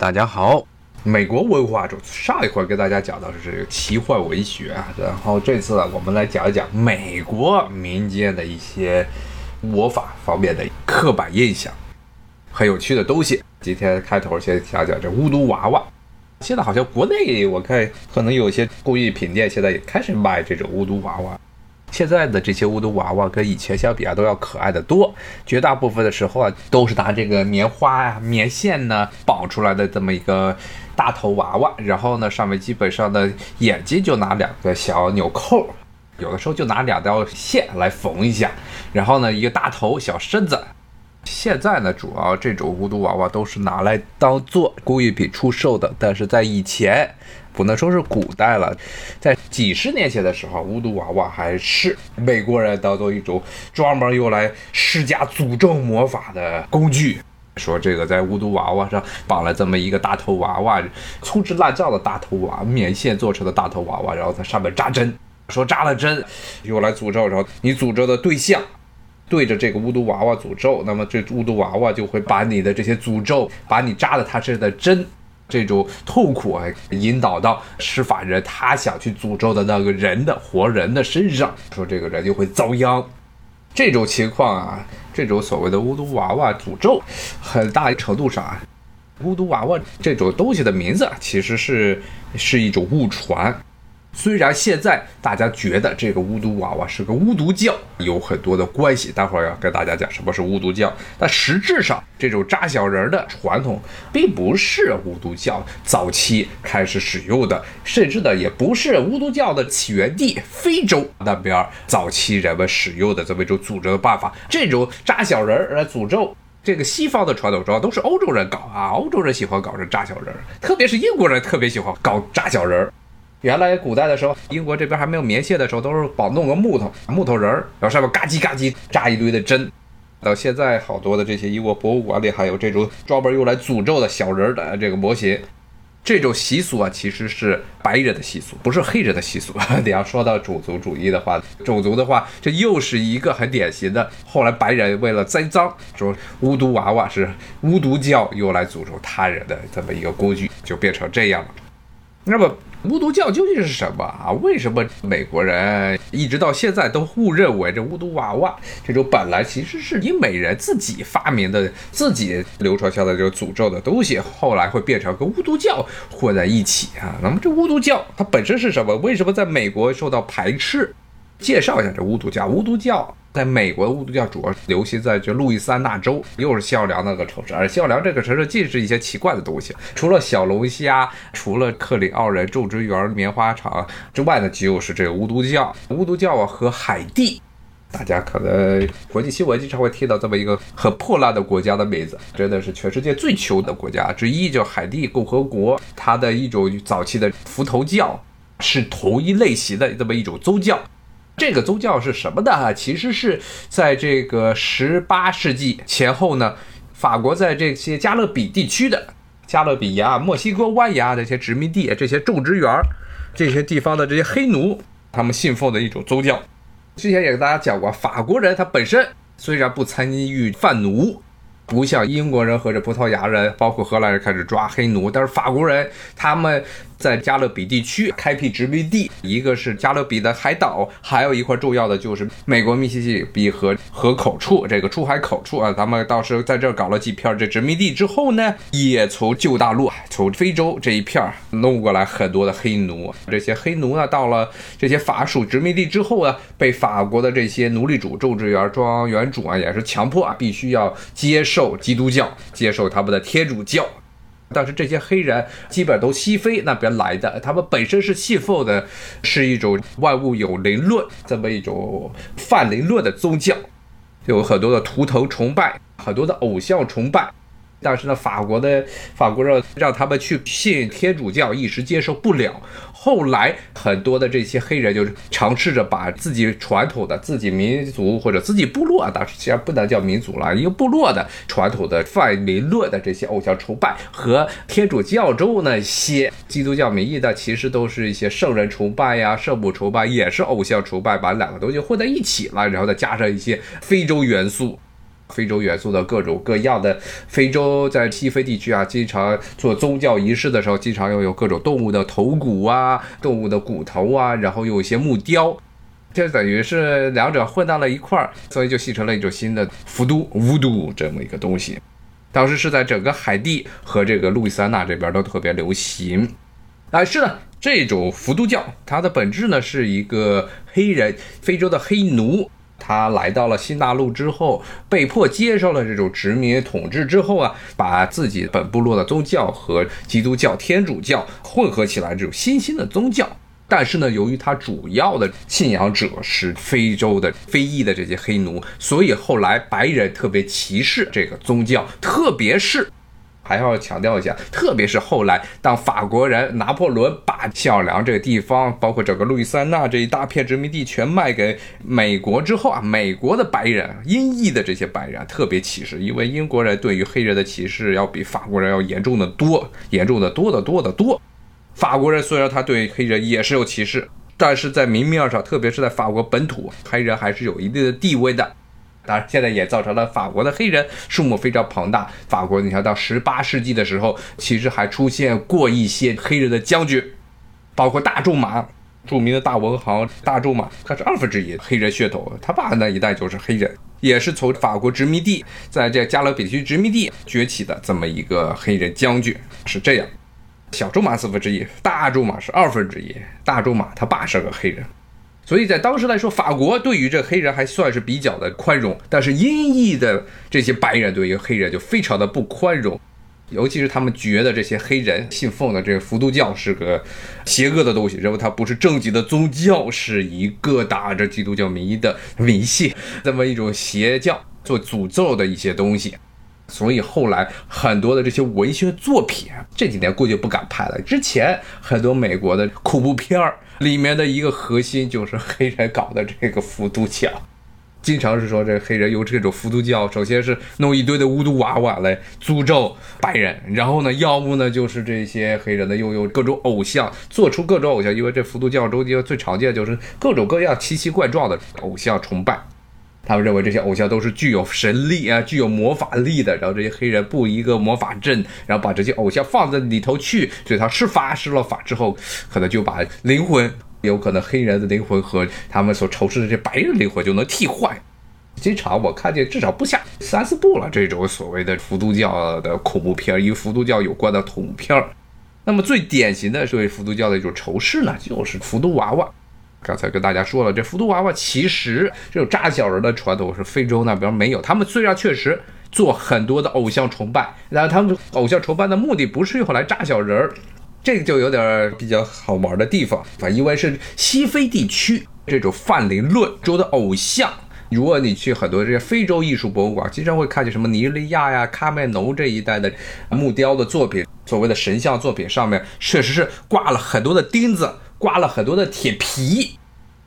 大家好，美国文化中上一回跟大家讲的是这个奇幻文学啊，然后这次呢，我们来讲一讲美国民间的一些魔法方面的刻板印象，很有趣的东西。今天开头先讲讲这巫毒娃娃。现在好像国内我看可能有些工艺品店现在也开始卖这种巫毒娃娃。现在的这些巫毒娃娃跟以前相比啊，都要可爱的多。绝大部分的时候啊，都是拿这个棉花呀、棉线呢绑出来的这么一个大头娃娃，然后呢，上面基本上的眼睛就拿两个小纽扣，有的时候就拿两条线来缝一下，然后呢，一个大头小身子。现在呢，主要这种巫毒娃娃都是拿来当做工艺品出售的，但是在以前，不能说是古代了，在几十年前的时候，巫毒娃娃还是美国人当做一种专门用来施加诅咒魔法的工具。说这个在巫毒娃娃上绑了这么一个大头娃娃，粗制滥造的大头娃，棉线做成的大头娃娃，然后在上面扎针，说扎了针用来诅咒，然后你诅咒的对象。对着这个巫毒娃娃诅咒，那么这巫毒娃娃就会把你的这些诅咒，把你扎的他身上的针，这种痛苦啊，引导到施法人他想去诅咒的那个人的活人的身上，说这个人就会遭殃。这种情况啊，这种所谓的巫毒娃娃诅咒，很大程度上啊，巫毒娃娃这种东西的名字其实是是一种误传。虽然现在大家觉得这个巫毒娃娃是个巫毒教，有很多的关系，待会儿要跟大家讲什么是巫毒教。但实质上，这种扎小人的传统并不是巫毒教早期开始使用的，甚至呢，也不是巫毒教的起源地非洲那边早期人们使用的这么一种诅咒的办法。这种扎小人来诅咒，这个西方的传统主要都是欧洲人搞啊，欧洲人喜欢搞这扎小人，特别是英国人特别喜欢搞扎小人。原来古代的时候，英国这边还没有棉线的时候，都是绑弄个木头木头人儿，然后上面嘎叽嘎叽扎一堆的针。到现在，好多的这些英国博物馆里还有这种专门用来诅咒的小人的这个模型。这种习俗啊，其实是白人的习俗，不是黑人的习俗。你要说到种族主义的话，种族的话，这又是一个很典型的。后来白人为了栽赃，说巫毒娃娃是巫毒教用来诅咒他人的这么一个工具，就变成这样了。那么。巫毒教究竟是什么啊？为什么美国人一直到现在都误认为这巫毒娃娃这种本来其实是英美人自己发明的、自己流传下来这个诅咒的东西，后来会变成跟巫毒教混在一起啊？那么这巫毒教它本身是什么？为什么在美国受到排斥？介绍一下这巫毒教。巫毒教在美国的巫毒教主要流行在这路易斯安那州，又是奥良那个城市。而奥良这个城市尽是一些奇怪的东西，除了小龙虾，除了克里奥人种植园、棉花厂之外呢，就是这个巫毒教。巫毒教啊和海地，大家可能国际新闻经常会听到这么一个很破烂的国家的名字，真的是全世界最穷的国家之一，叫海地共和国。它的一种早期的伏头教是同一类型的这么一种宗教。这个宗教是什么呢？其实是在这个十八世纪前后呢，法国在这些加勒比地区的加勒比呀、墨西哥湾呀这些殖民地、这些种植园、这些地方的这些黑奴，他们信奉的一种宗教。之前也跟大家讲过，法国人他本身虽然不参与贩奴。不像英国人或者葡萄牙人，包括荷兰人开始抓黑奴，但是法国人他们在加勒比地区开辟殖民地，一个是加勒比的海岛，还有一块重要的就是美国密西西比河河口处这个出海口处啊，咱们到时候在这儿搞了几片这殖民地之后呢，也从旧大陆、从非洲这一片弄过来很多的黑奴，这些黑奴呢，到了这些法属殖民地之后呢，被法国的这些奴隶主、种植园庄园主啊，也是强迫啊，必须要接。受基督教，接受他们的天主教，但是这些黑人基本都西非那边来的，他们本身是信奉的是一种万物有灵论这么一种泛灵论的宗教，有很多的图腾崇拜，很多的偶像崇拜。但是呢，法国的法国人让他们去信天主教，一时接受不了。后来很多的这些黑人就是尝试着把自己传统的、自己民族或者自己部落啊，当时其实不能叫民族了，一个部落的传统的泛民论的这些偶像崇拜和天主教中那些基督教名义的，其实都是一些圣人崇拜呀、圣母崇拜，也是偶像崇拜，把两个东西混在一起了，然后再加上一些非洲元素。非洲元素的各种各样的。非洲在西非地区啊，经常做宗教仪式的时候，经常要有各种动物的头骨啊，动物的骨头啊，然后有一些木雕，这等于是两者混到了一块儿，所以就形成了一种新的伏都巫都这么一个东西。当时是在整个海地和这个路易斯安那这边都特别流行。但是呢，这种伏都教它的本质呢是一个黑人，非洲的黑奴。他来到了新大陆之后，被迫接受了这种殖民统治之后啊，把自己本部落的宗教和基督教、天主教混合起来，这种新兴的宗教。但是呢，由于他主要的信仰者是非洲的非裔的这些黑奴，所以后来白人特别歧视这个宗教，特别是。还要强调一下，特别是后来，当法国人拿破仑把小良这个地方，包括整个路易斯安那这一大片殖民地全卖给美国之后啊，美国的白人、英裔的这些白人特别歧视，因为英国人对于黑人的歧视要比法国人要严重的多，严重的多得多得多。法国人虽然他对黑人也是有歧视，但是在明面上，特别是在法国本土，黑人还是有一定的地位的。当然，现在也造成了法国的黑人数目非常庞大。法国，你看到十八世纪的时候，其实还出现过一些黑人的将军，包括大仲马，著名的大文豪大仲马，他是二分之一黑人血统，他爸那一代就是黑人，也是从法国殖民地在这加勒比区殖民地崛起的这么一个黑人将军，是这样。小仲马四分之一，大仲马是二分之一，大仲马他爸是个黑人。所以在当时来说，法国对于这黑人还算是比较的宽容，但是英裔的这些白人对于黑人就非常的不宽容，尤其是他们觉得这些黑人信奉的这个伏都教是个邪恶的东西，认为它不是正经的宗教，是一个打着基督教名义的迷信，这么一种邪教做诅咒的一些东西。所以后来很多的这些文学作品，这几年估计不敢拍了。之前很多美国的恐怖片儿。里面的一个核心就是黑人搞的这个伏都教，经常是说这黑人用这种伏都教，首先是弄一堆的巫毒娃娃来诅咒白人，然后呢，要不呢就是这些黑人呢又用各种偶像做出各种偶像，因为这伏都教中间最常见就是各种各样奇奇怪状的偶像崇拜。他们认为这些偶像都是具有神力啊，具有魔法力的。然后这些黑人布一个魔法阵，然后把这些偶像放在里头去，所以他施法施了法之后，可能就把灵魂，有可能黑人的灵魂和他们所仇视的这白人灵魂就能替换。经常我看见至少不下三四部了这种所谓的伏都教的恐怖片，与伏都教有关的恐怖片。那么最典型的对伏都教的一种仇视呢，就是伏都娃娃。刚才跟大家说了，这伏都娃娃其实这种扎小人的传统是非洲那边没有。他们虽然确实做很多的偶像崇拜，然后他们偶像崇拜的目的不是用来扎小人儿，这个就有点比较好玩的地方啊。因为是西非地区这种泛灵论中的偶像，如果你去很多这些非洲艺术博物馆，经常会看见什么尼日利亚呀、喀麦隆这一带的木雕的作品，所谓的神像作品上面确实是挂了很多的钉子。刮了很多的铁皮，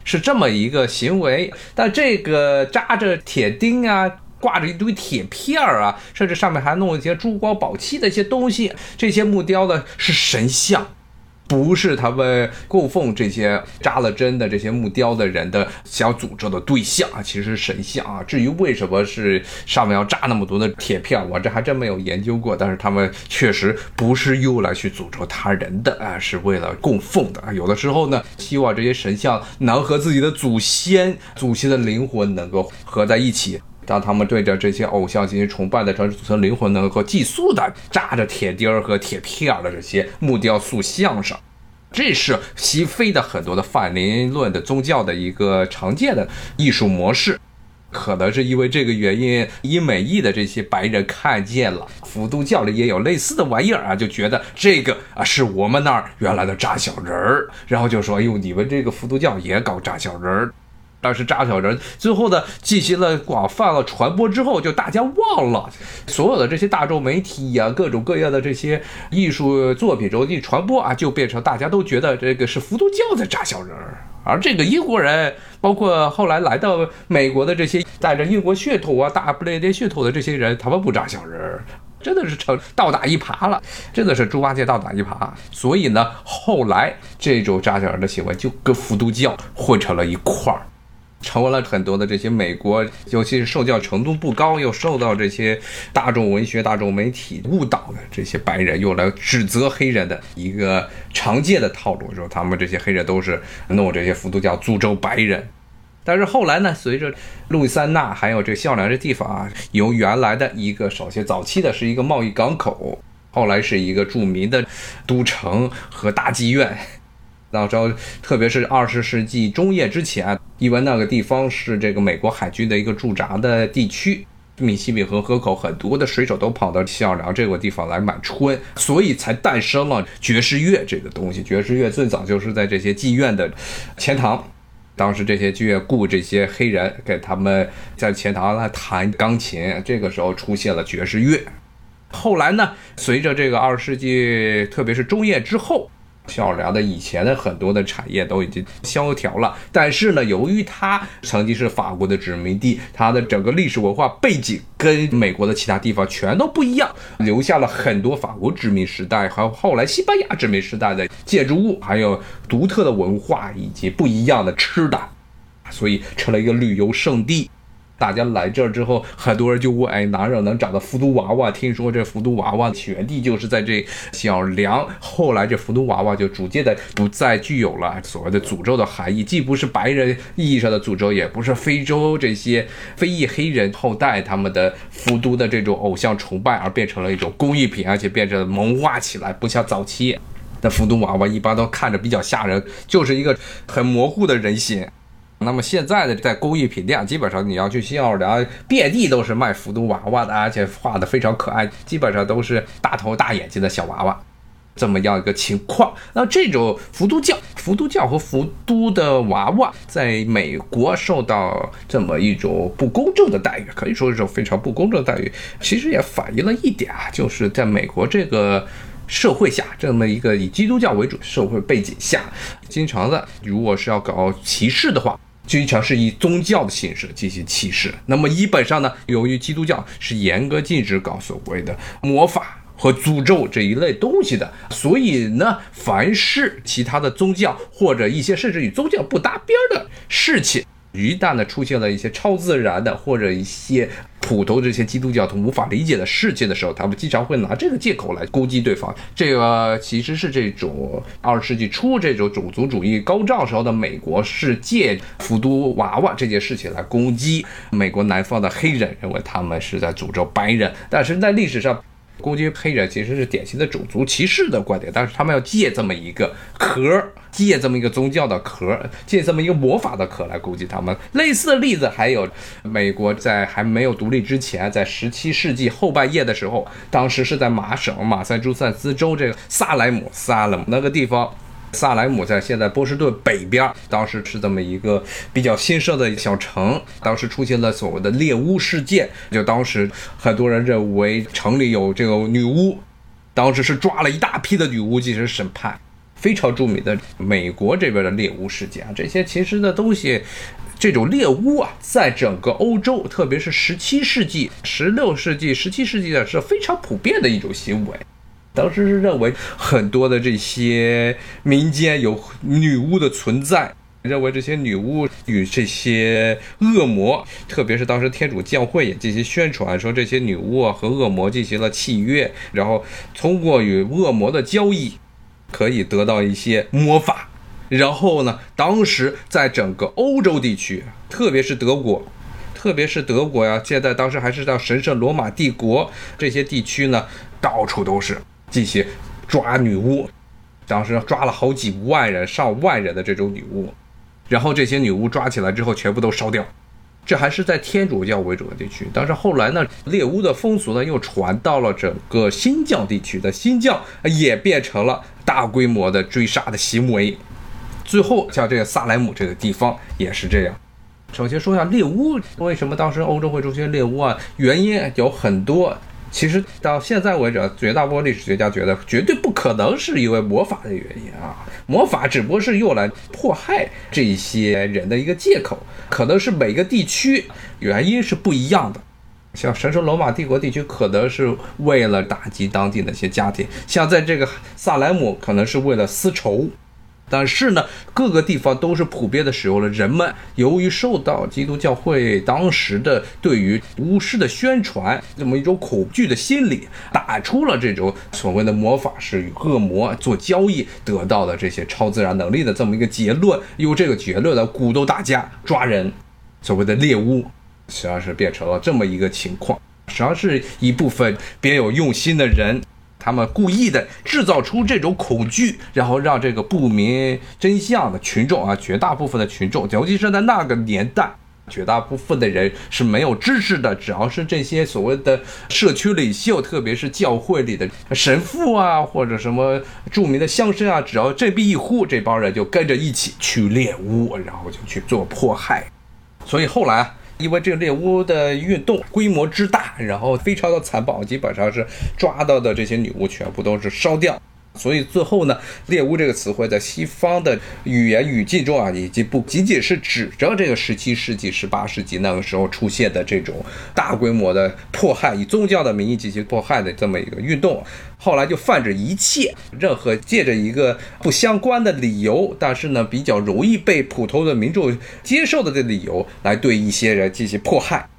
是这么一个行为。但这个扎着铁钉啊，挂着一堆铁片儿啊，甚至上面还弄一些珠光宝气的一些东西，这些木雕的是神像。不是他们供奉这些扎了针的这些木雕的人的想诅咒的对象啊，其实是神像啊。至于为什么是上面要扎那么多的铁片，我这还真没有研究过。但是他们确实不是用来去诅咒他人的啊，是为了供奉的啊。有的时候呢，希望这些神像能和自己的祖先、祖先的灵魂能够合在一起。当他们对着这些偶像进行崇拜的时候，祖先灵魂能够寄宿的扎着铁钉儿和铁片的这些木雕塑像上，这是西非的很多的泛灵论的宗教的一个常见的艺术模式。可能是因为这个原因，伊美裔的这些白人看见了伏都教里也有类似的玩意儿啊，就觉得这个啊是我们那儿原来的扎小人儿，然后就说：“哎呦，你们这个伏都教也搞扎小人儿。”当时扎小人，最后呢进行了广泛的传播之后，就大家忘了所有的这些大众媒体呀，各种各样的这些艺术作品中一传播啊，就变成大家都觉得这个是伏都教在扎小人儿，而这个英国人，包括后来来到美国的这些带着英国血统啊、大不列颠血统的这些人，他们不扎小人儿，真的是成倒打一耙了，真的是猪八戒倒打一耙。所以呢，后来这种扎小人的行为就跟伏都教混成了一块儿。成为了很多的这些美国，尤其是受教程度不高，又受到这些大众文学、大众媒体误导的这些白人，用来指责黑人的一个常见的套路，说他们这些黑人都是弄这些伏都教诅咒白人。但是后来呢，随着路易斯安那还有这孝良这地方啊，由原来的一个首先早期的是一个贸易港口，后来是一个著名的都城和大妓院。到时候，特别是二十世纪中叶之前，因为那个地方是这个美国海军的一个驻扎的地区，密西比河河口很多的水手都跑到孝良这个地方来买春，所以才诞生了爵士乐这个东西。爵士乐最早就是在这些妓院的前堂，当时这些妓院雇这些黑人给他们在前堂来弹钢琴，这个时候出现了爵士乐。后来呢，随着这个二十世纪，特别是中叶之后。孝良的以前的很多的产业都已经萧条了，但是呢，由于它曾经是法国的殖民地，它的整个历史文化背景跟美国的其他地方全都不一样，留下了很多法国殖民时代和后来西班牙殖民时代的建筑物，还有独特的文化以及不一样的吃的，所以成了一个旅游胜地。大家来这儿之后，很多人就问：哎，哪有能找到伏都娃娃？听说这伏都娃娃起源地就是在这小梁。后来这伏都娃娃就逐渐的不再具有了所谓的诅咒的含义，既不是白人意义上的诅咒，也不是非洲这些非裔黑人后代他们的伏都的这种偶像崇拜，而变成了一种工艺品，而且变成了萌化起来，不像早期的伏都娃娃一般都看着比较吓人，就是一个很模糊的人形。那么现在的在工艺品店，基本上你要去新奥尔良，遍地都是卖伏都娃娃的，而且画的非常可爱，基本上都是大头大眼睛的小娃娃，这么样一个情况。那这种伏都教、伏都教和伏都的娃娃，在美国受到这么一种不公正的待遇，可以说是一种非常不公正的待遇。其实也反映了一点啊，就是在美国这个社会下，这么一个以基督教为主社会背景下，经常的如果是要搞歧视的话。经常是以宗教的形式进行歧视。那么，基本上呢，由于基督教是严格禁止搞所谓的魔法和诅咒这一类东西的，所以呢，凡是其他的宗教或者一些甚至与宗教不搭边的事情。一旦呢出现了一些超自然的或者一些普通这些基督教徒无法理解的事情的时候，他们经常会拿这个借口来攻击对方。这个其实是这种二十世纪初这种种族主义高涨时候的美国是借福都娃娃这件事情来攻击美国南方的黑人，认为他们是在诅咒白人。但是在历史上。攻击黑人其实是典型的种族歧视的观点，但是他们要借这么一个壳，借这么一个宗教的壳，借这么一个魔法的壳来攻击他们。类似的例子还有，美国在还没有独立之前，在十七世纪后半叶的时候，当时是在马省马萨诸塞斯州这个萨莱姆萨莱姆那个地方。萨莱姆在现在波士顿北边，当时是这么一个比较新设的小城。当时出现了所谓的猎巫事件，就当时很多人认为城里有这个女巫，当时是抓了一大批的女巫进行审判。非常著名的美国这边的猎巫事件啊，这些其实的东西，这种猎巫啊，在整个欧洲，特别是十七世纪、十六世纪、十七世纪的是非常普遍的一种行为。当时是认为很多的这些民间有女巫的存在，认为这些女巫与这些恶魔，特别是当时天主教会也进行宣传，说这些女巫啊和恶魔进行了契约，然后通过与恶魔的交易，可以得到一些魔法。然后呢，当时在整个欧洲地区，特别是德国，特别是德国呀，现在当时还是叫神圣罗马帝国这些地区呢，到处都是。进行抓女巫，当时抓了好几万人、上万人的这种女巫，然后这些女巫抓起来之后全部都烧掉。这还是在天主教为主的地区，但是后来呢，猎巫的风俗呢又传到了整个新疆地区的新疆，也变成了大规模的追杀的行为。最后像这个萨莱姆这个地方也是这样。首先说一下猎巫，为什么当时欧洲会出现猎巫啊？原因有很多。其实到现在为止，绝大部分历史学家觉得绝对不可能是因为魔法的原因啊，魔法只不过是用来迫害这些人的一个借口，可能是每个地区原因是不一样的。像神圣罗马帝国地区，可能是为了打击当地那些家庭；像在这个萨莱姆，可能是为了私仇。但是呢，各个地方都是普遍的使用了。人们由于受到基督教会当时的对于巫师的宣传，这么一种恐惧的心理，打出了这种所谓的魔法师与恶魔做交易得到的这些超自然能力的这么一个结论，用这个结论来鼓动大家抓人，所谓的猎巫，实际上是变成了这么一个情况，实际上是一部分别有用心的人。他们故意的制造出这种恐惧，然后让这个不明真相的群众啊，绝大部分的群众，尤其是在那个年代，绝大部分的人是没有知识的。只要是这些所谓的社区领袖，特别是教会里的神父啊，或者什么著名的乡绅啊，只要振臂一呼，这帮人就跟着一起去猎巫，然后就去做迫害。所以后来啊。因为这个猎巫的运动规模之大，然后非常的残暴，基本上是抓到的这些女巫全部都是烧掉。所以最后呢，猎巫这个词汇在西方的语言语境中啊，已经不仅仅是指着这个十七世纪、十八世纪那个时候出现的这种大规模的迫害，以宗教的名义进行迫害的这么一个运动。后来就泛指一切任何借着一个不相关的理由，但是呢比较容易被普通的民众接受的这理由，来对一些人进行迫害。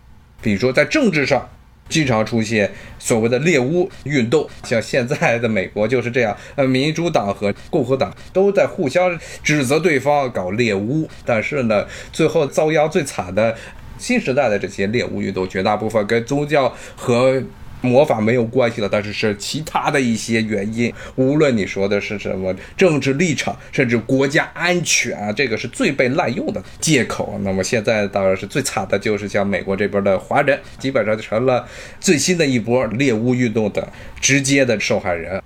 比如说在政治上。经常出现所谓的猎巫运动，像现在的美国就是这样，呃，民主党和共和党都在互相指责对方搞猎巫，但是呢，最后遭殃最惨的新时代的这些猎巫运动，绝大部分跟宗教和。魔法没有关系了，但是是其他的一些原因。无论你说的是什么政治立场，甚至国家安全啊，这个是最被滥用的借口。那么现在当然是最惨的，就是像美国这边的华人，基本上就成了最新的一波猎巫运动的直接的受害人。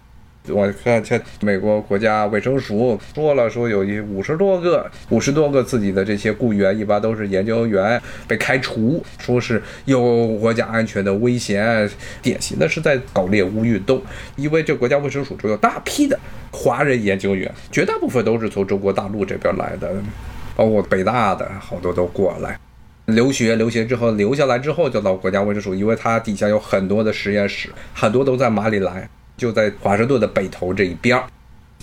我看这美国国家卫生署说了，说有一五十多个、五十多个自己的这些雇员，一般都是研究员被开除，说是有国家安全的危险，典型的是在搞猎巫运动。因为这国家卫生署中有大批的华人研究员，绝大部分都是从中国大陆这边来的，包括北大的好多都过来留学，留学之后留下来之后就到国家卫生署，因为它底下有很多的实验室，很多都在马里兰。就在华盛顿的北头这一边儿，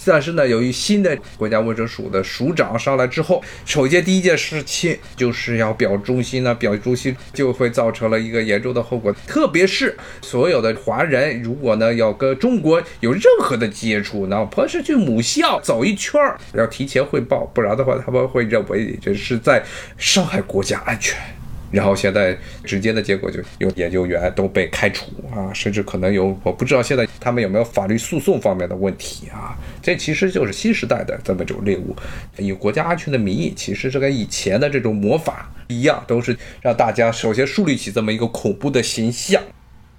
但是呢，由于新的国家卫生署的署长上来之后，首先第一件事情就是要表忠心呢，表忠心就会造成了一个严重的后果，特别是所有的华人如果呢要跟中国有任何的接触，哪怕是去母校走一圈儿，要提前汇报，不然的话他们会认为这是在伤害国家安全。然后现在直接的结果就有研究员都被开除啊，甚至可能有我不知道现在他们有没有法律诉讼方面的问题啊？这其实就是新时代的这么一种猎物，以国家安全的名义，其实是跟以前的这种魔法一样，都是让大家首先树立起这么一个恐怖的形象。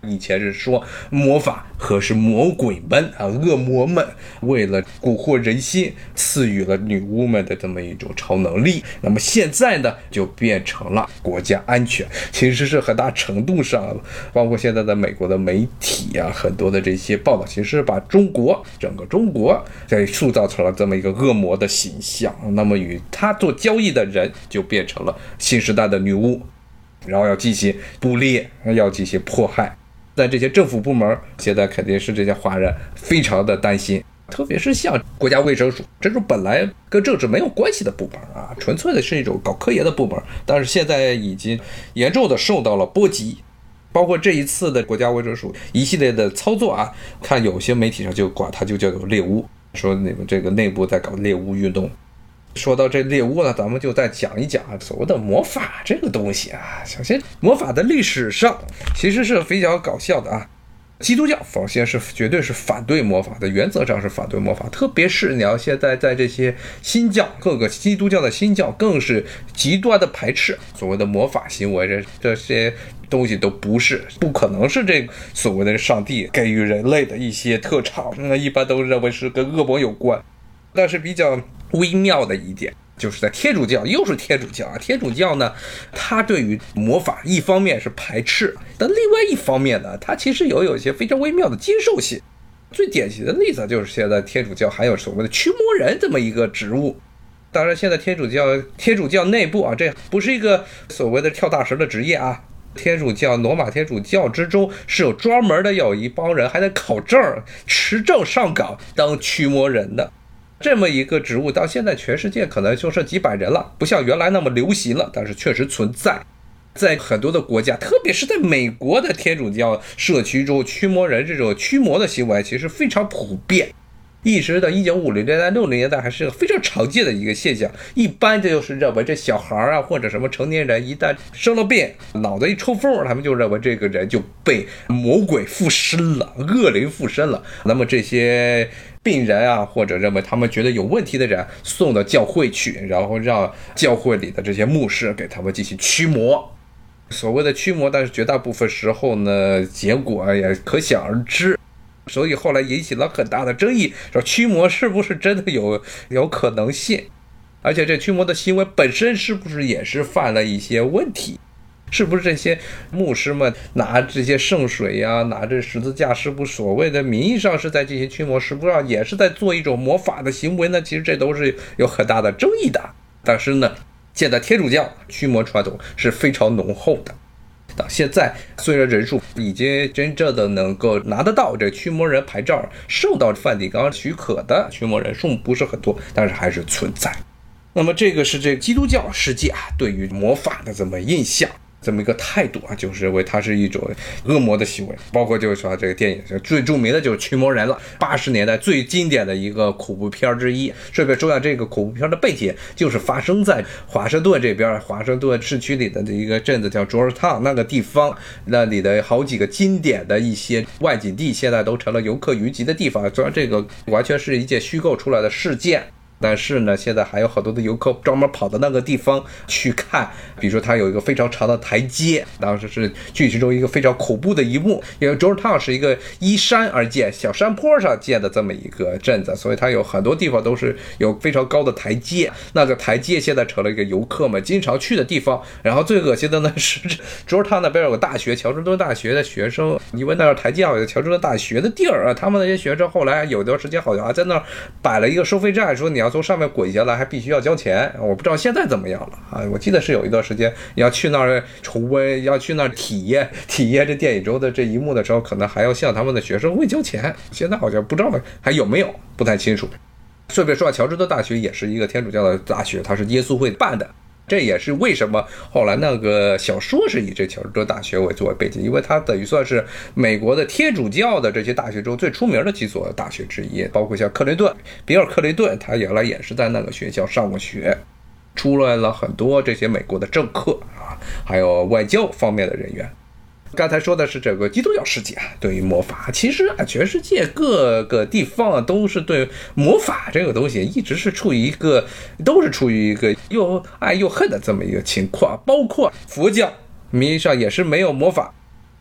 以前是说魔法和是魔鬼们啊，恶魔们为了蛊惑人心，赐予了女巫们的这么一种超能力。那么现在呢，就变成了国家安全。其实是很大程度上，包括现在的美国的媒体啊，很多的这些报道，其实把中国整个中国在塑造成了这么一个恶魔的形象。那么与他做交易的人，就变成了新时代的女巫，然后要进行捕猎，要进行迫害。在这些政府部门，现在肯定是这些华人非常的担心，特别是像国家卫生署这种本来跟政治没有关系的部门啊，纯粹的是一种搞科研的部门，但是现在已经严重的受到了波及，包括这一次的国家卫生署一系列的操作啊，看有些媒体上就管它就叫做猎巫，说你们这个内部在搞猎巫运动。说到这猎巫呢，咱们就再讲一讲啊，所谓的魔法这个东西啊。首先，魔法的历史上其实是非常搞笑的啊。基督教首先是绝对是反对魔法的，原则上是反对魔法。特别是你要现在在这些新教各个基督教的新教，更是极端的排斥所谓的魔法行为。这这些东西都不是，不可能是这所谓的上帝给予人类的一些特长。那一般都认为是跟恶魔有关，但是比较。微妙的一点，就是在天主教，又是天主教啊！天主教呢，它对于魔法一方面是排斥，但另外一方面呢，它其实有有一些非常微妙的接受性。最典型的例子就是现在天主教还有所谓的驱魔人这么一个职务。当然，现在天主教天主教内部啊，这不是一个所谓的跳大神的职业啊。天主教罗马天主教之中是有专门的有一帮人还得考证、持证上岗当驱魔人的。这么一个植物，到现在全世界可能就剩几百人了，不像原来那么流行了，但是确实存在。在很多的国家，特别是在美国的天主教社区中，驱魔人这种驱魔的行为其实非常普遍。一直到一九五零年代、六零年代，还是个非常常见的一个现象。一般就是认为这小孩儿啊，或者什么成年人，一旦生了病，脑子一抽风，他们就认为这个人就被魔鬼附身了，恶灵附身了。那么这些病人啊，或者认为他们觉得有问题的人，送到教会去，然后让教会里的这些牧师给他们进行驱魔。所谓的驱魔，但是绝大部分时候呢，结果也可想而知。所以后来引起了很大的争议，说驱魔是不是真的有 有可能性？而且这驱魔的行为本身是不是也是犯了一些问题？是不是这些牧师们拿这些圣水呀，拿这十字架，是不所谓的名义上是在进行驱魔，实际上也是在做一种魔法的行为呢？其实这都是有很大的争议的。但是呢，现在天主教驱魔传统是非常浓厚的。到现在，虽然人数已经真正的能够拿得到这驱魔人牌照、受到梵蒂冈许可的驱魔人数不是很多，但是还是存在。那么，这个是这基督教世界啊对于魔法的这么印象。这么一个态度啊，就是认为它是一种恶魔的行为，包括就是说这个电影最著名的就是驱魔人了，八十年代最经典的一个恐怖片之一。顺便说下，这个恐怖片的背景就是发生在华盛顿这边，华盛顿市区里的一个镇子叫 Georgetown 那个地方，那里的好几个经典的一些外景地，现在都成了游客云集的地方。虽然这个完全是一件虚构出来的事件。但是呢，现在还有好多的游客专门跑到那个地方去看，比如说它有一个非常长的台阶，当时是剧情中一个非常恐怖的一幕。因为 Georgetown 是一个依山而建、小山坡上建的这么一个镇子，所以它有很多地方都是有非常高的台阶。那个台阶现在成了一个游客们经常去的地方。然后最恶心的呢是卓尔塔那边有个大学，乔治敦大学的学生，因为那儿台阶好像乔治敦大学的地儿啊，他们那些学生后来有段时间好像还在那儿摆了一个收费站，说你要。从上面滚下来还必须要交钱，我不知道现在怎么样了啊！我记得是有一段时间要去那儿重温，要去那儿体验体验这电影中的这一幕的时候，可能还要向他们的学生会交钱。现在好像不知道还有没有，不太清楚。顺便说下，乔治的大学也是一个天主教的大学，它是耶稣会办的。这也是为什么后来那个小说是以这乔治敦大学为作为背景，因为它等于算是美国的天主教的这些大学中最出名的几所大学之一，包括像克雷顿，比尔克雷顿，他原来也是在那个学校上过学，出来了很多这些美国的政客啊，还有外交方面的人员。刚才说的是整个基督教世界啊，对于魔法，其实啊，全世界各个地方啊，都是对魔法这个东西一直是处于一个，都是处于一个又爱又恨的这么一个情况。包括佛教名义上也是没有魔法，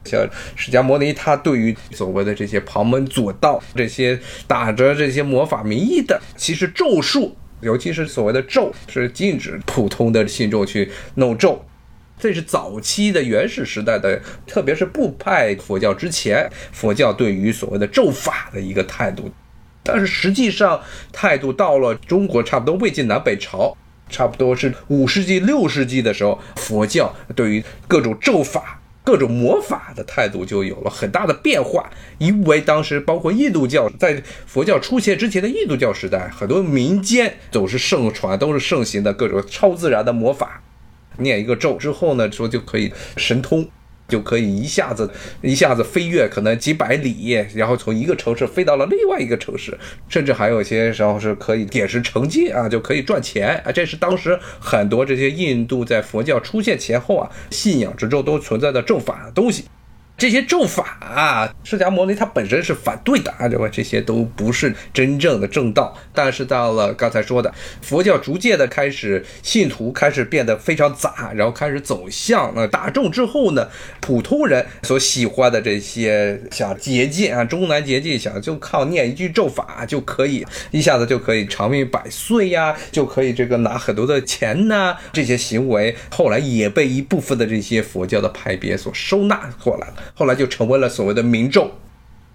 像释迦牟尼他对于所谓的这些旁门左道、这些打着这些魔法名义的，其实咒术，尤其是所谓的咒，是禁止普通的信众去弄咒。这是早期的原始时代的，特别是部派佛教之前，佛教对于所谓的咒法的一个态度。但是实际上，态度到了中国，差不多魏晋南北朝，差不多是五世纪、六世纪的时候，佛教对于各种咒法、各种魔法的态度就有了很大的变化。因为当时包括印度教，在佛教出现之前的印度教时代，很多民间总是盛传，都是盛行的各种超自然的魔法。念一个咒之后呢，说就可以神通，就可以一下子一下子飞跃，可能几百里，然后从一个城市飞到了另外一个城市，甚至还有些时候是可以点石成金啊，就可以赚钱啊。这是当时很多这些印度在佛教出现前后啊，信仰之中都存在的正法的东西。这些咒法啊，释迦牟尼他本身是反对的啊，认为这些都不是真正的正道。但是到了刚才说的佛教逐渐的开始，信徒开始变得非常杂，然后开始走向呃大众之后呢，普通人所喜欢的这些想捷径啊，终南捷径，想就靠念一句咒法就可以一下子就可以长命百岁呀，就可以这个拿很多的钱呐，这些行为后来也被一部分的这些佛教的派别所收纳过来了。后来就成为了所谓的民众，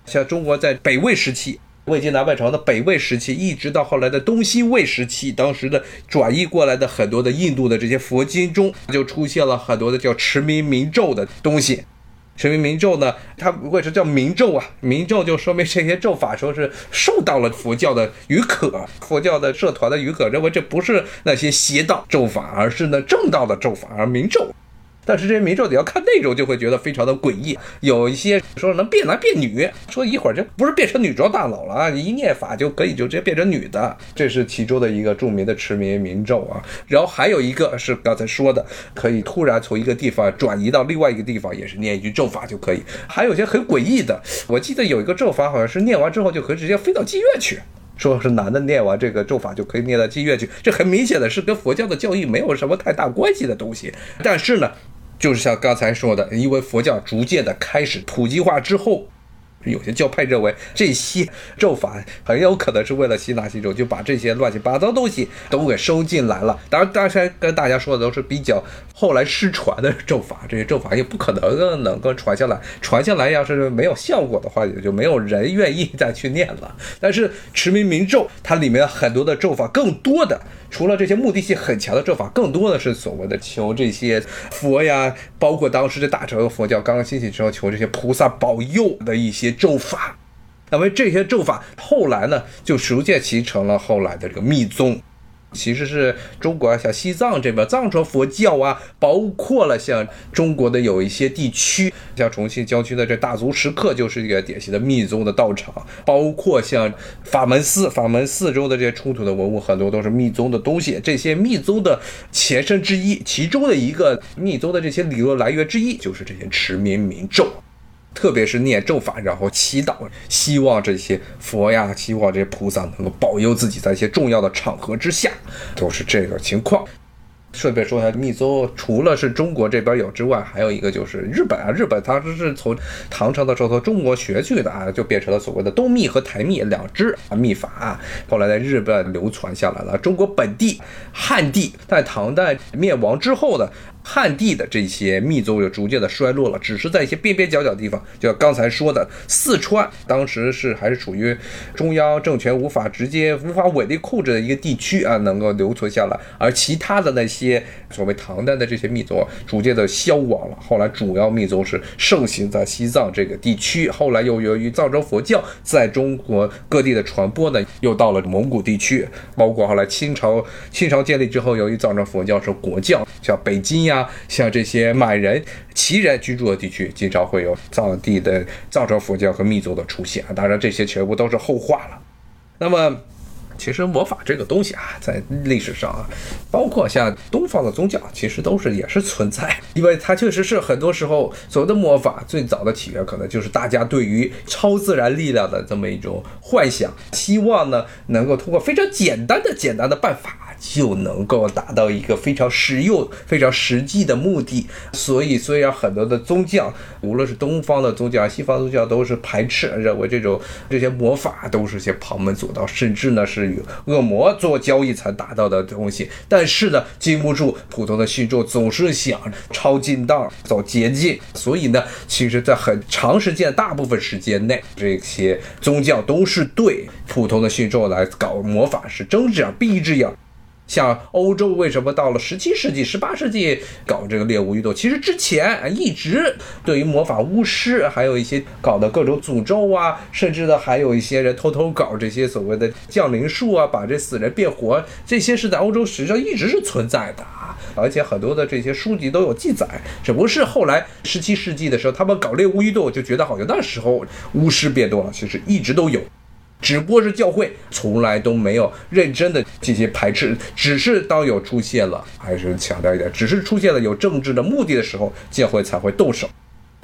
像中国在北魏时期，魏晋南北朝的北魏时期，一直到后来的东西魏时期，当时的转移过来的很多的印度的这些佛经中，就出现了很多的叫持名民咒的东西。持名明咒呢，它为什么叫明咒啊？明咒就说明这些咒法说是受到了佛教的许可，佛教的社团的许可，认为这不是那些邪道咒法，而是呢正道的咒法，而明咒。但是这些民众你要看内容，就会觉得非常的诡异。有一些说能变男变女，说一会儿就不是变成女装大佬了啊，一念法就可以就直接变成女的。这是其中的一个著名的持名民咒啊。然后还有一个是刚才说的，可以突然从一个地方转移到另外一个地方，也是念一句咒法就可以。还有些很诡异的，我记得有一个咒法好像是念完之后就可以直接飞到妓院去，说是男的念完这个咒法就可以念到妓院去。这很明显的是跟佛教的教义没有什么太大关系的东西。但是呢。就是像刚才说的，因为佛教逐渐的开始普及化之后。有些教派认为这些咒法很有可能是为了吸纳信众，就把这些乱七八糟东西都给收进来了。当然，刚才跟大家说的都是比较后来失传的咒法，这些咒法也不可能能够传下来。传下来要是没有效果的话，也就没有人愿意再去念了。但是持名明咒，它里面很多的咒法，更多的除了这些目的性很强的咒法，更多的是所谓的求这些佛呀，包括当时的大乘佛教刚刚兴起之后，求这些菩萨保佑的一些。咒法，那么这些咒法后来呢，就逐渐形成了后来的这个密宗。其实是中国像西藏这边藏传佛教啊，包括了像中国的有一些地区，像重庆郊区的这大足石刻就是一个典型的密宗的道场。包括像法门寺，法门寺中的这些出土的文物很多都是密宗的东西。这些密宗的前身之一，其中的一个密宗的这些理论来源之一，就是这些持名明咒。特别是念咒法，然后祈祷，希望这些佛呀，希望这些菩萨能够保佑自己在一些重要的场合之下，都是这个情况。顺便说一下，密宗除了是中国这边有之外，还有一个就是日本啊。日本它这是从唐朝的时候从中国学去的啊，就变成了所谓的东密和台密两支啊密法，啊后来在日本流传下来了。中国本地汉地在唐代灭亡之后呢。汉地的这些密宗就逐渐的衰落了，只是在一些边边角角地方，就像刚才说的四川，当时是还是处于中央政权无法直接无法稳定控制的一个地区啊，能够留存下来。而其他的那些所谓唐代的这些密宗，逐渐的消亡了。后来主要密宗是盛行在西藏这个地区，后来又由于藏传佛教在中国各地的传播呢，又到了蒙古地区，包括后来清朝清朝建立之后，由于藏传佛教是国教，像北京呀。像这些满人、旗人居住的地区，经常会有藏地的藏传佛教和密宗的出现。当然，这些全部都是后话了。那么，其实魔法这个东西啊，在历史上啊，包括像东方的宗教，其实都是也是存在。因为它确实是很多时候所谓的魔法最早的起源，可能就是大家对于超自然力量的这么一种幻想，希望呢能够通过非常简单的、简单的办法。就能够达到一个非常实用、非常实际的目的。所以，虽然很多的宗教，无论是东方的宗教、西方宗教，都是排斥，认为这种这些魔法都是些旁门左道，甚至呢是与恶魔做交易才达到的东西。但是呢，禁不住普通的信众总是想抄近道、走捷径。所以呢，其实，在很长时间、大部分时间内，这些宗教都是对普通的信众来搞魔法是睁只眼闭一只眼。像欧洲为什么到了十七世纪、十八世纪搞这个猎巫运动？其实之前一直对于魔法巫师，还有一些搞的各种诅咒啊，甚至呢还有一些人偷偷搞这些所谓的降临术啊，把这死人变活，这些是在欧洲实际上一直是存在的啊，而且很多的这些书籍都有记载。只不过是后来十七世纪的时候，他们搞猎巫运动，就觉得好像那时候巫师变多了，其实一直都有。只不过是教会从来都没有认真的进行排斥，只是当有出现了，还是强调一点，只是出现了有政治的目的的时候，教会才会动手。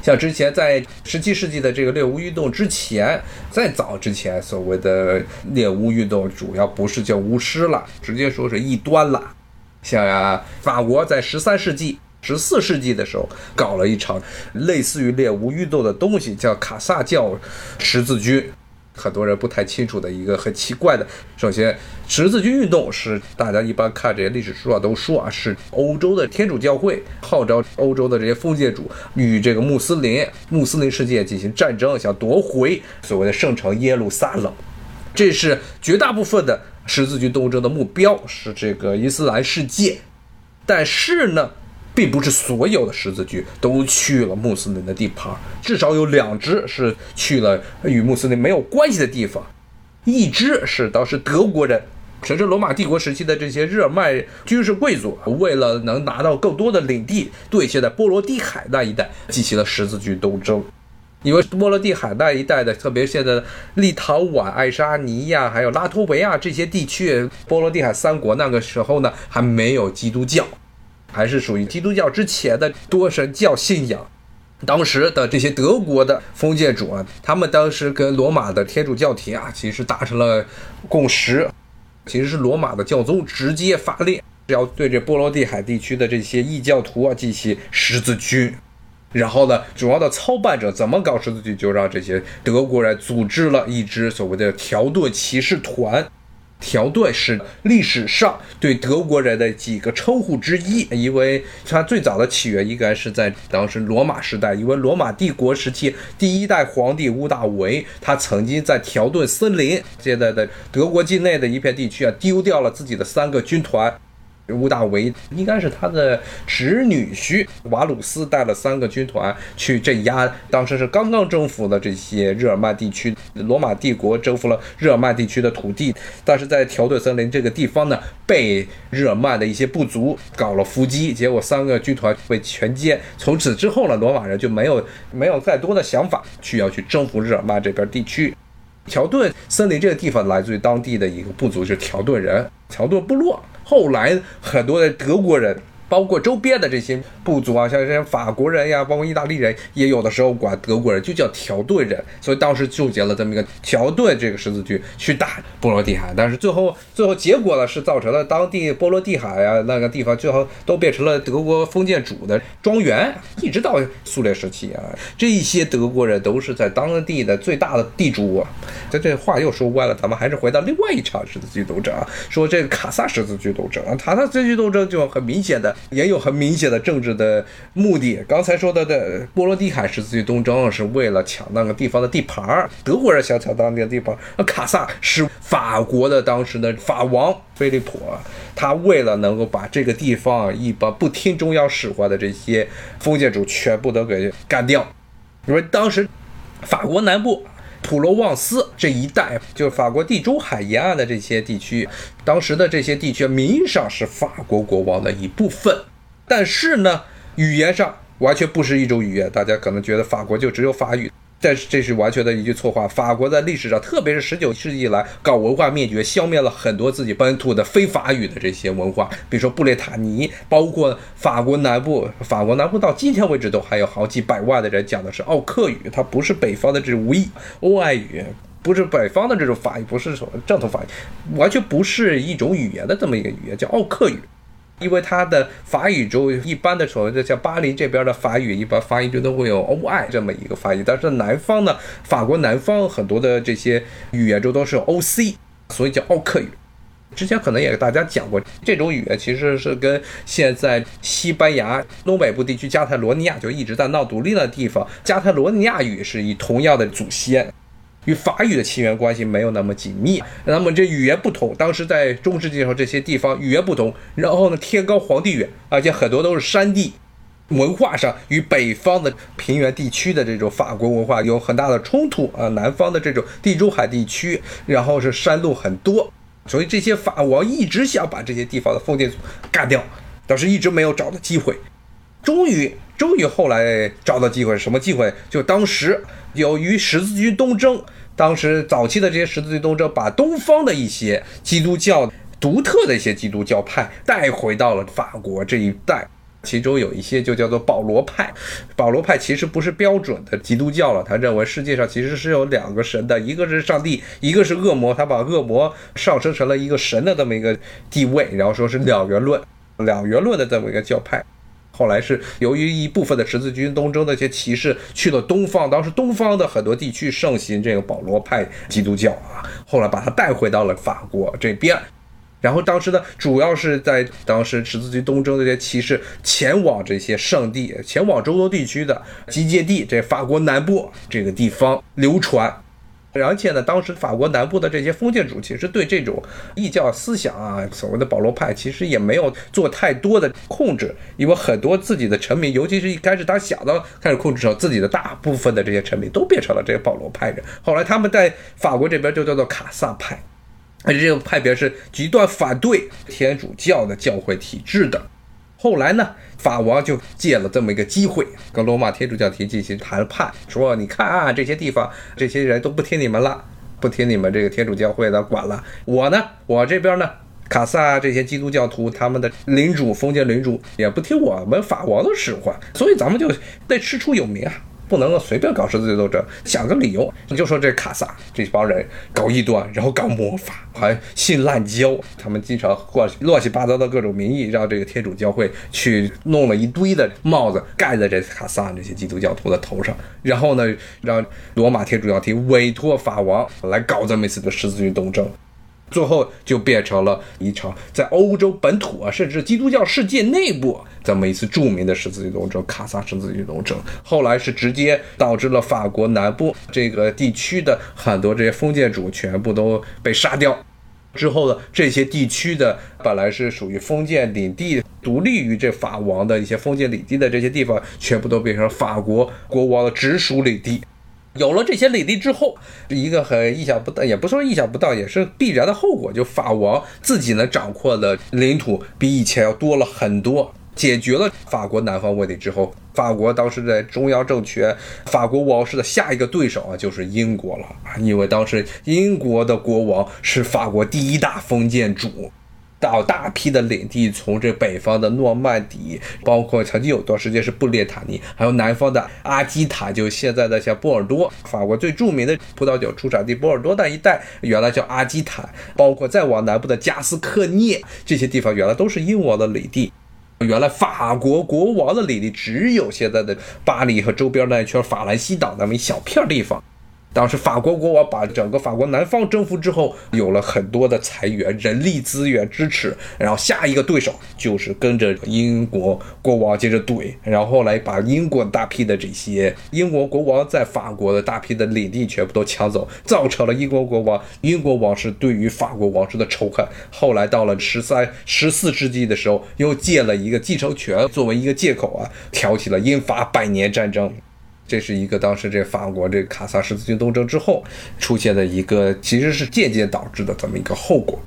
像之前在十七世纪的这个猎巫运动之前，再早之前，所谓的猎巫运动主要不是叫巫师了，直接说是异端了。像啊法国在十三世纪、十四世纪的时候，搞了一场类似于猎巫运动的东西，叫卡萨教十字军。很多人不太清楚的一个很奇怪的，首先十字军运动是大家一般看这些历史书啊都说啊是欧洲的天主教会号召欧洲的这些封建主与这个穆斯林穆斯林世界进行战争，想夺回所谓的圣城耶路撒冷，这是绝大部分的十字军斗争的目标，是这个伊斯兰世界。但是呢，并不是所有的十字军都去了穆斯林的地盘，至少有两支是去了与穆斯林没有关系的地方，一支是当时德国人，甚至罗马帝国时期的这些日耳曼军事贵族，为了能拿到更多的领地，对现在波罗的海那一带进行了十字军东征。因为波罗的海那一带的，特别现在立陶宛、爱沙尼亚还有拉脱维亚这些地区，波罗的海三国那个时候呢还没有基督教。还是属于基督教之前的多神教信仰。当时的这些德国的封建主啊，他们当时跟罗马的天主教廷啊，其实达成了共识，其实是罗马的教宗直接发令，要对这波罗的海地区的这些异教徒啊进行十字军。然后呢，主要的操办者怎么搞十字军，就让这些德国人组织了一支所谓的条顿骑士团。条顿是历史上对德国人的几个称呼之一，因为它最早的起源应该是在当时罗马时代，因为罗马帝国时期第一代皇帝屋大维，他曾经在条顿森林，现在的德国境内的一片地区啊，丢掉了自己的三个军团。乌大维应该是他的侄女婿瓦鲁斯带了三个军团去镇压，当时是刚刚征服了这些日耳曼地区，罗马帝国征服了日耳曼地区的土地，但是在条顿森林这个地方呢，被日耳曼的一些部族搞了伏击，结果三个军团被全歼。从此之后呢，罗马人就没有没有再多的想法去要去征服日耳曼这边地区。条顿森林这个地方来自于当地的一个部族，就是条顿人，乔顿部落。后来很多的德国人。包括周边的这些部族啊，像这些法国人呀，包括意大利人，也有的时候管德国人就叫条顿人，所以当时纠结了这么一个条顿这个十字军去打波罗的海，但是最后最后结果呢是造成了当地波罗的海啊那个地方最后都变成了德国封建主的庄园，一直到苏联时期啊，这一些德国人都是在当地的最大的地主。这这话又说歪了，咱们还是回到另外一场十字军斗争啊，说这个卡萨十字军斗争啊，卡萨十字军斗争就很明显的。也有很明显的政治的目的。刚才说的的波罗的海十字军东征是为了抢那个地方的地盘儿，德国人想抢当地的地盘。那卡萨是法国的当时的法王菲利普，他为了能够把这个地方一把不听中央使唤的这些封建主全部都给干掉。因为当时法国南部。普罗旺斯这一带，就是法国地中海沿岸的这些地区，当时的这些地区名义上是法国国王的一部分，但是呢，语言上完全不是一种语言。大家可能觉得法国就只有法语。但是这是完全的一句错话。法国在历史上，特别是十九世纪以来，搞文化灭绝，消灭了很多自己本土的非法语的这些文化，比如说布列塔尼，包括法国南部。法国南部到今天为止都还有好几百万的人讲的是奥克语，它不是北方的这种维欧爱语，不是北方的这种法语，不是说正统法语，完全不是一种语言的这么一个语言，叫奥克语。因为它的法语中一般的时候，就像巴黎这边的法语，一般发音中都会有 o i 这么一个发音，但是南方呢，法国南方很多的这些语言中都是 o c，所以叫奥克语。之前可能也给大家讲过，这种语言其实是跟现在西班牙东北部地区加泰罗尼亚就一直在闹独立的地方，加泰罗尼亚语是以同样的祖先。与法语的起源关系没有那么紧密，那么这语言不同，当时在中世纪的时候这些地方语言不同，然后呢天高皇帝远，而且很多都是山地，文化上与北方的平原地区的这种法国文化有很大的冲突啊，南方的这种地中海地区，然后是山路很多，所以这些法王一直想把这些地方的封建族干掉，但是一直没有找到机会，终于终于后来找到机会，什么机会？就当时由于十字军东征。当时早期的这些十字军东征，把东方的一些基督教独特的一些基督教派带回到了法国这一带，其中有一些就叫做保罗派。保罗派其实不是标准的基督教了，他认为世界上其实是有两个神的，一个是上帝，一个是恶魔，他把恶魔上升成了一个神的这么一个地位，然后说是两元论，两元论的这么一个教派。后来是由于一部分的十字军东征的一些骑士去了东方，当时东方的很多地区盛行这个保罗派基督教啊，后来把他带回到了法国这边，然后当时呢，主要是在当时十字军东征的这些骑士前往这些圣地，前往中东地区的集结地，这法国南部这个地方流传。而且呢，当时法国南部的这些封建主其实对这种异教思想啊，所谓的保罗派，其实也没有做太多的控制，因为很多自己的臣民，尤其是一开始他想到开始控制时候，自己的大部分的这些臣民都变成了这个保罗派人。后来他们在法国这边就叫做卡萨派，而且这个派别是极端反对天主教的教会体制的。后来呢，法王就借了这么一个机会，跟罗马天主教廷进行谈判，说：“你看啊，这些地方这些人都不听你们了，不听你们这个天主教会的管了。我呢，我这边呢，卡萨这些基督教徒，他们的领主封建领主也不听我们法王的使唤，所以咱们就得师出有名啊。”不能够随便搞十字军斗争，想个理由，你就说这卡萨这帮人搞异端，然后搞魔法，还信滥交，他们经常或乱七八糟的各种名义，让这个天主教会去弄了一堆的帽子盖在这卡萨这些基督教徒的头上，然后呢，让罗马天主教廷委托法王来搞这么一次的十字军斗争。最后就变成了一场在欧洲本土啊，甚至基督教世界内部这么一次著名的十字军东征——卡萨十字军东征。后来是直接导致了法国南部这个地区的很多这些封建主全部都被杀掉。之后呢，这些地区的本来是属于封建领地、独立于这法王的一些封建领地的这些地方，全部都变成法国国王的直属领地。有了这些领地之后，一个很意想不到，也不说意想不到，也是必然的后果，就法王自己呢掌控的领土比以前要多了很多。解决了法国南方问题之后，法国当时在中央政权，法国王室的下一个对手啊就是英国了，因为当时英国的国王是法国第一大封建主。到大批的领地，从这北方的诺曼底，包括曾经有段时间是布列塔尼，还有南方的阿基塔，就现在的像波尔多，法国最著名的葡萄酒出产地波尔多那一带，原来叫阿基塔，包括再往南部的加斯克涅这些地方，原来都是英王的领地。原来法国国王的领地只有现在的巴黎和周边那一圈法兰西岛那么一小片地方。当时法国国王把整个法国南方征服之后，有了很多的财源、人力资源支持，然后下一个对手就是跟着英国国王接着怼，然后来把英国大批的这些英国国王在法国的大批的领地全部都抢走，造成了英国国王、英国王室对于法国王室的仇恨。后来到了十三、十四世纪的时候，又借了一个继承权作为一个借口啊，挑起了英法百年战争。这是一个当时这法国这卡萨十字军东征之后出现的一个，其实是间接导致的这么一个后果。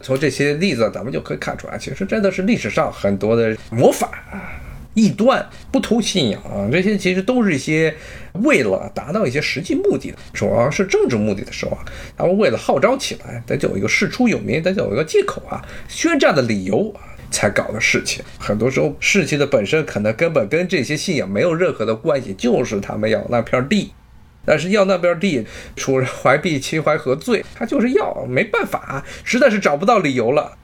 从这些例子咱们就可以看出来，其实真的是历史上很多的魔法、异端、不同信仰啊，这些其实都是一些为了达到一些实际目的的，主要是政治目的的时候啊，他们为了号召起来，得有一个事出有名，得有一个借口啊，宣战的理由啊。才搞的事情，很多时候事情的本身可能根本跟这些信仰没有任何的关系，就是他们要那片地，但是要那边地，出怀璧其怀何罪？他就是要，没办法，实在是找不到理由了。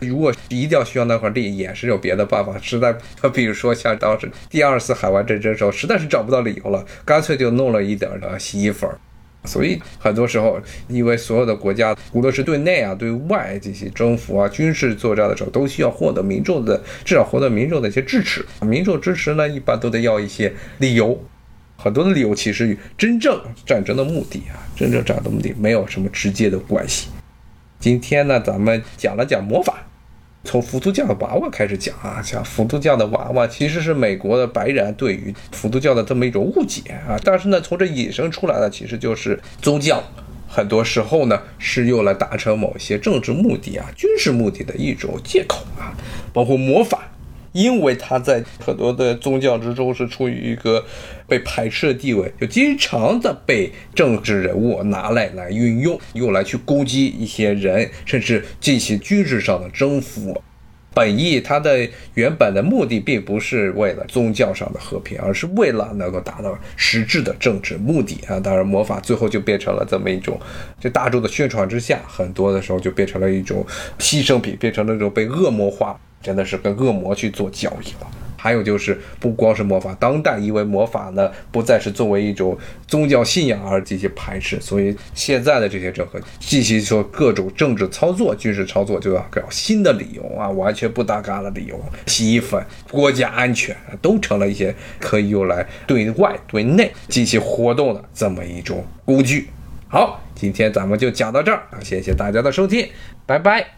如果一定要需要那块地，也是有别的办法。实在，比如说像当时第二次海湾战争时候，实在是找不到理由了，干脆就弄了一点的洗衣粉。所以很多时候，因为所有的国家，无论是对内啊、对外进行征服啊、军事作战的时候，都需要获得民众的至少获得民众的一些支持。民众支持呢，一般都得要一些理由，很多的理由其实与真正战争的目的啊、真正战争的目的没有什么直接的关系。今天呢，咱们讲了讲魔法。从伏特教的娃娃开始讲啊，讲伏特教的娃娃其实是美国的白人对于伏特教的这么一种误解啊，但是呢，从这引申出来的其实就是宗教，很多时候呢是用来达成某些政治目的啊、军事目的的一种借口啊，包括魔法，因为它在很多的宗教之中是处于一个被排斥的地位，就经常的被政治人物拿来来运用，用来去攻击一些人，甚至进行军事上的征服。本意它的原本的目的并不是为了宗教上的和平，而是为了能够达到实质的政治目的啊！当然，魔法最后就变成了这么一种，在大众的宣传之下，很多的时候就变成了一种牺牲品，变成了一种被恶魔化，真的是跟恶魔去做交易了。还有就是，不光是魔法，当代因为魔法呢不再是作为一种宗教信仰而进行排斥，所以现在的这些政客进行说各种政治操作、军事操作，就要搞新的理由啊，完全不搭嘎的理由，洗衣粉、国家安全都成了一些可以用来对外对内进行活动的这么一种工具。好，今天咱们就讲到这儿啊，谢谢大家的收听，拜拜。